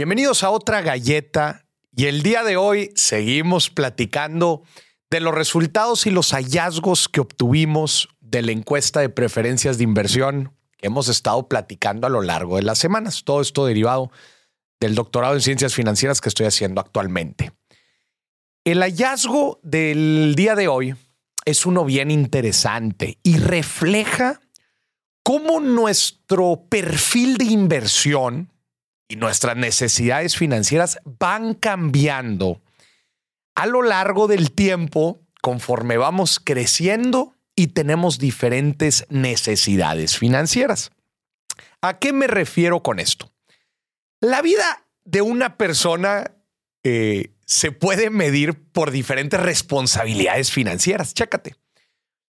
Bienvenidos a otra galleta y el día de hoy seguimos platicando de los resultados y los hallazgos que obtuvimos de la encuesta de preferencias de inversión que hemos estado platicando a lo largo de las semanas. Todo esto derivado del doctorado en ciencias financieras que estoy haciendo actualmente. El hallazgo del día de hoy es uno bien interesante y refleja cómo nuestro perfil de inversión y nuestras necesidades financieras van cambiando a lo largo del tiempo conforme vamos creciendo y tenemos diferentes necesidades financieras. ¿A qué me refiero con esto? La vida de una persona eh, se puede medir por diferentes responsabilidades financieras. Chécate.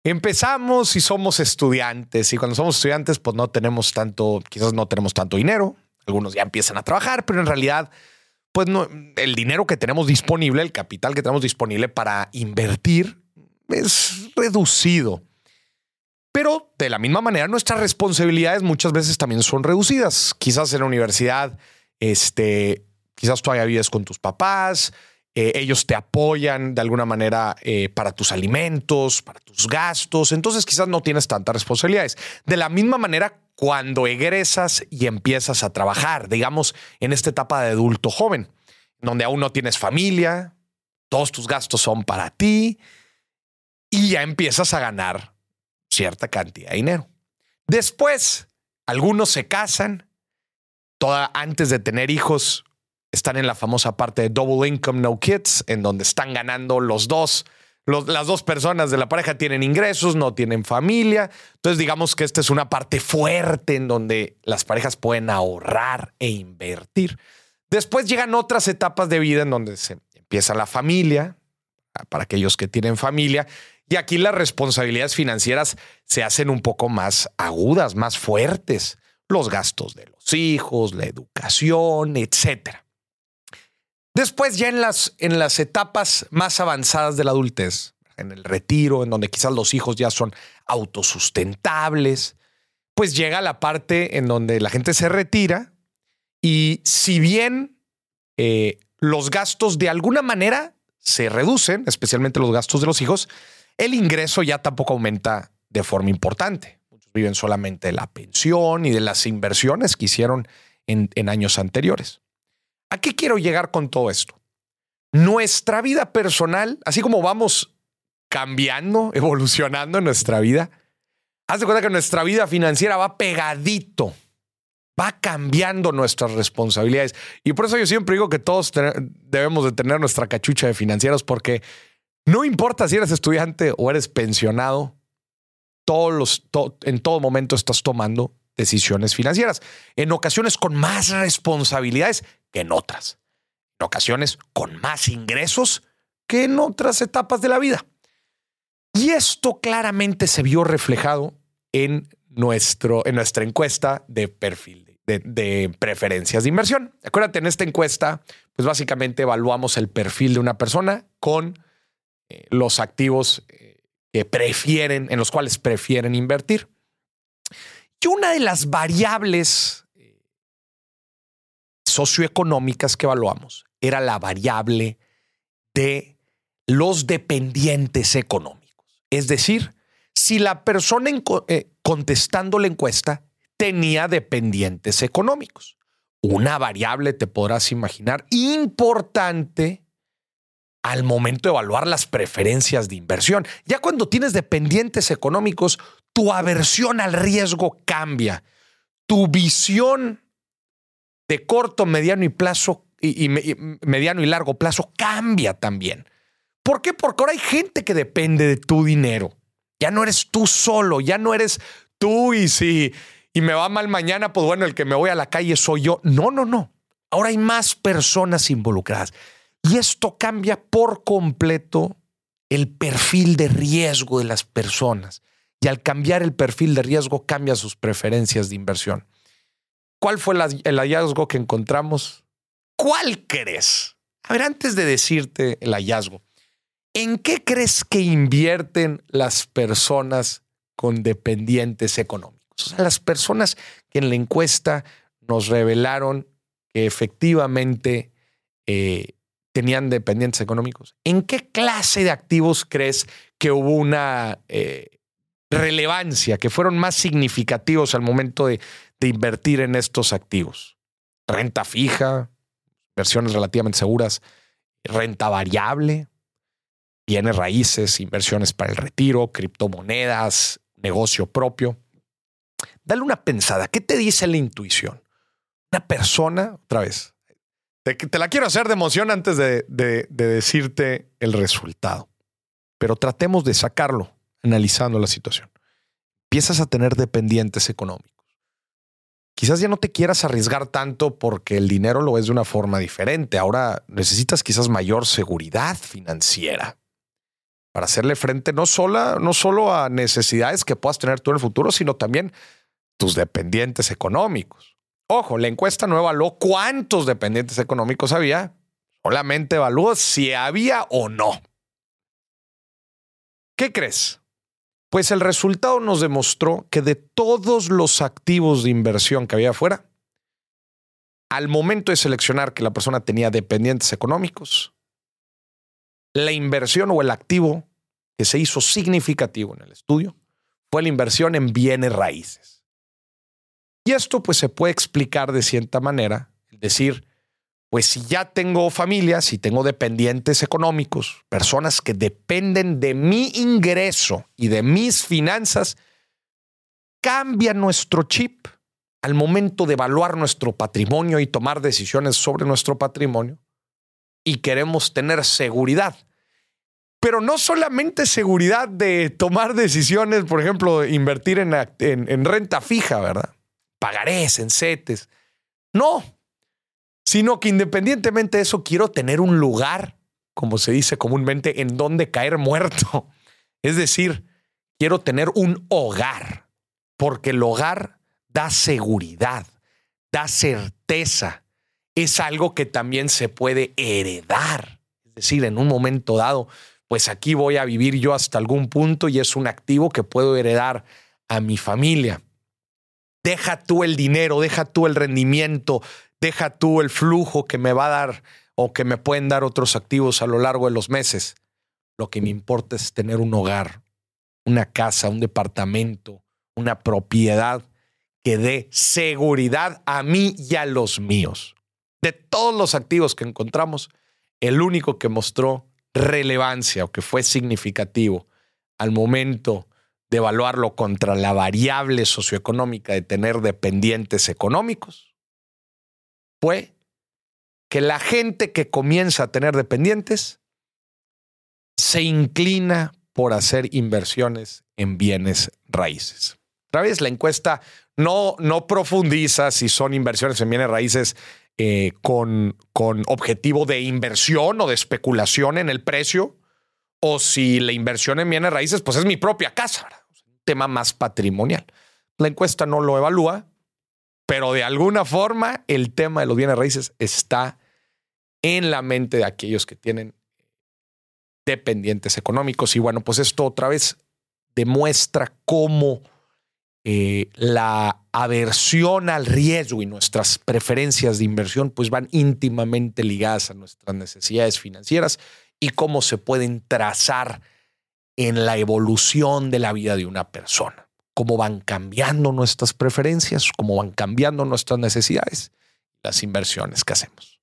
Empezamos y somos estudiantes y cuando somos estudiantes pues no tenemos tanto, quizás no tenemos tanto dinero. Algunos ya empiezan a trabajar, pero en realidad pues el dinero que tenemos disponible, el capital que tenemos disponible para invertir es reducido. Pero de la misma manera nuestras responsabilidades muchas veces también son reducidas. Quizás en la universidad, este, quizás todavía vives con tus papás, eh, ellos te apoyan de alguna manera eh, para tus alimentos, para tus gastos, entonces quizás no tienes tantas responsabilidades. De la misma manera, cuando egresas y empiezas a trabajar, digamos, en esta etapa de adulto joven, donde aún no tienes familia, todos tus gastos son para ti y ya empiezas a ganar cierta cantidad de dinero. Después, algunos se casan, toda, antes de tener hijos, están en la famosa parte de Double Income No Kids, en donde están ganando los dos. las dos personas de la pareja tienen ingresos, no tienen familia. Entonces, digamos que esta es una parte fuerte en donde las parejas pueden ahorrar e invertir. Después llegan otras etapas de vida en donde se empieza la familia, para aquellos que tienen familia, y aquí las responsabilidades financieras se hacen un poco más agudas, más fuertes. Los gastos de los hijos, la educación, etcétera. Después ya en las, en las etapas más avanzadas de la adultez, en el retiro, en donde quizás los hijos ya son autosustentables, pues llega la parte en donde la gente se retira y si bien eh, los gastos de alguna manera se reducen, especialmente los gastos de los hijos, el ingreso ya tampoco aumenta de forma importante. Muchos viven solamente de la pensión y de las inversiones que hicieron en años anteriores. ¿A qué quiero llegar con todo esto? Nuestra vida personal, así como vamos cambiando, evolucionando en nuestra vida, haz de cuenta que nuestra vida financiera va pegadito, va cambiando nuestras responsabilidades. Y por eso yo siempre digo que todos debemos de tener nuestra cachucha de financieros porque no importa si eres estudiante o eres pensionado, todos los, en todo momento estás tomando decisiones financieras, en ocasiones con más responsabilidades que en otras, en ocasiones con más ingresos que en otras etapas de la vida. Y esto claramente se vio reflejado en, nuestro, en nuestra encuesta de perfil de, preferencias de inversión. Acuérdate, en esta encuesta, pues básicamente evaluamos el perfil de una persona con eh, los activos eh, que prefieren, en los cuales prefieren invertir. Y una de las variables eh, socioeconómicas que evaluamos era la variable de los dependientes económicos. Es decir, si la persona eh, contestando la encuesta tenía dependientes económicos. Una variable, te podrás imaginar, importante al momento de evaluar las preferencias de inversión. Ya cuando tienes dependientes económicos, tu aversión al riesgo cambia. Tu visión de corto, mediano y plazo y, mediano y largo plazo cambia también. ¿Por qué? Porque ahora hay gente que depende de tu dinero. Ya no eres tú solo, ya no eres tú y si y me va mal mañana, pues bueno, el que me voy a la calle soy yo. No, no, no. Ahora hay más personas involucradas. Y esto cambia por completo el perfil de riesgo de las personas. Y al cambiar el perfil de riesgo, cambia sus preferencias de inversión. ¿Cuál fue el hallazgo que encontramos? ¿Cuál crees? A ver, antes de decirte el hallazgo, ¿en qué crees que invierten las personas con dependientes económicos? O sea, las personas que en la encuesta nos revelaron que efectivamente eh, tenían dependientes económicos, ¿en qué clase de activos crees que hubo una eh, relevancia, que fueron más significativos al momento de, invertir en estos activos? Renta fija, inversiones relativamente seguras, renta variable, bienes raíces, inversiones para el retiro, criptomonedas, negocio propio. Dale una pensada. ¿Qué te dice la intuición? Una persona, otra vez, te, la quiero hacer de emoción antes de decirte el resultado, pero tratemos de sacarlo analizando la situación. Empiezas a tener dependientes económicos. Quizás ya no te quieras arriesgar tanto porque el dinero lo ves de una forma diferente. Ahora necesitas quizás mayor seguridad financiera para hacerle frente no solo, no solo a necesidades que puedas tener tú en el futuro, sino también tus dependientes económicos. Ojo, la encuesta no evaluó cuántos dependientes económicos había, solamente evaluó si había o no. ¿Qué crees? Pues el resultado nos demostró que de todos los activos de inversión que había afuera, al momento de seleccionar que la persona tenía dependientes económicos, la inversión o el activo que se hizo significativo en el estudio fue la inversión en bienes raíces. Y esto pues se puede explicar de cierta manera, es decir, pues si ya tengo familia, si tengo dependientes económicos, personas que dependen de mi ingreso y de mis finanzas, cambia nuestro chip al momento de evaluar nuestro patrimonio y tomar decisiones sobre nuestro patrimonio y queremos tener seguridad. Pero no solamente seguridad de tomar decisiones, por ejemplo, invertir en, en, en renta fija, ¿verdad? Pagarés, en CETES. No, sino que independientemente de eso, quiero tener un lugar, como se dice comúnmente, en donde caer muerto. Es decir, quiero tener un hogar, porque el hogar da seguridad, da certeza, es algo que también se puede heredar. Es decir, en un momento dado, pues aquí voy a vivir yo hasta algún punto y es un activo que puedo heredar a mi familia. Deja tú el dinero, deja tú el rendimiento, deja tú el flujo que me va a dar o que me pueden dar otros activos a lo largo de los meses. Lo que me importa es tener un hogar, una casa, un departamento, una propiedad que dé seguridad a mí y a los míos. De todos los activos que encontramos, el único que mostró relevancia o que fue significativo al momento de evaluarlo contra la variable socioeconómica de tener dependientes económicos fue que la gente que comienza a tener dependientes se inclina por hacer inversiones en bienes raíces. Otra vez, la encuesta no, no profundiza si son inversiones en bienes raíces eh, con, con objetivo de inversión o de especulación en el precio, o si la inversión en bienes raíces, pues es mi propia casa, tema más patrimonial. La encuesta no lo evalúa, pero de alguna forma el tema de los bienes raíces está en la mente de aquellos que tienen dependientes económicos. Y bueno, pues esto otra vez demuestra cómo eh, la aversión al riesgo y nuestras preferencias de inversión pues van íntimamente ligadas a nuestras necesidades financieras y cómo se pueden trazar en la evolución de la vida de una persona, cómo van cambiando nuestras preferencias, cómo van cambiando nuestras necesidades, las inversiones que hacemos.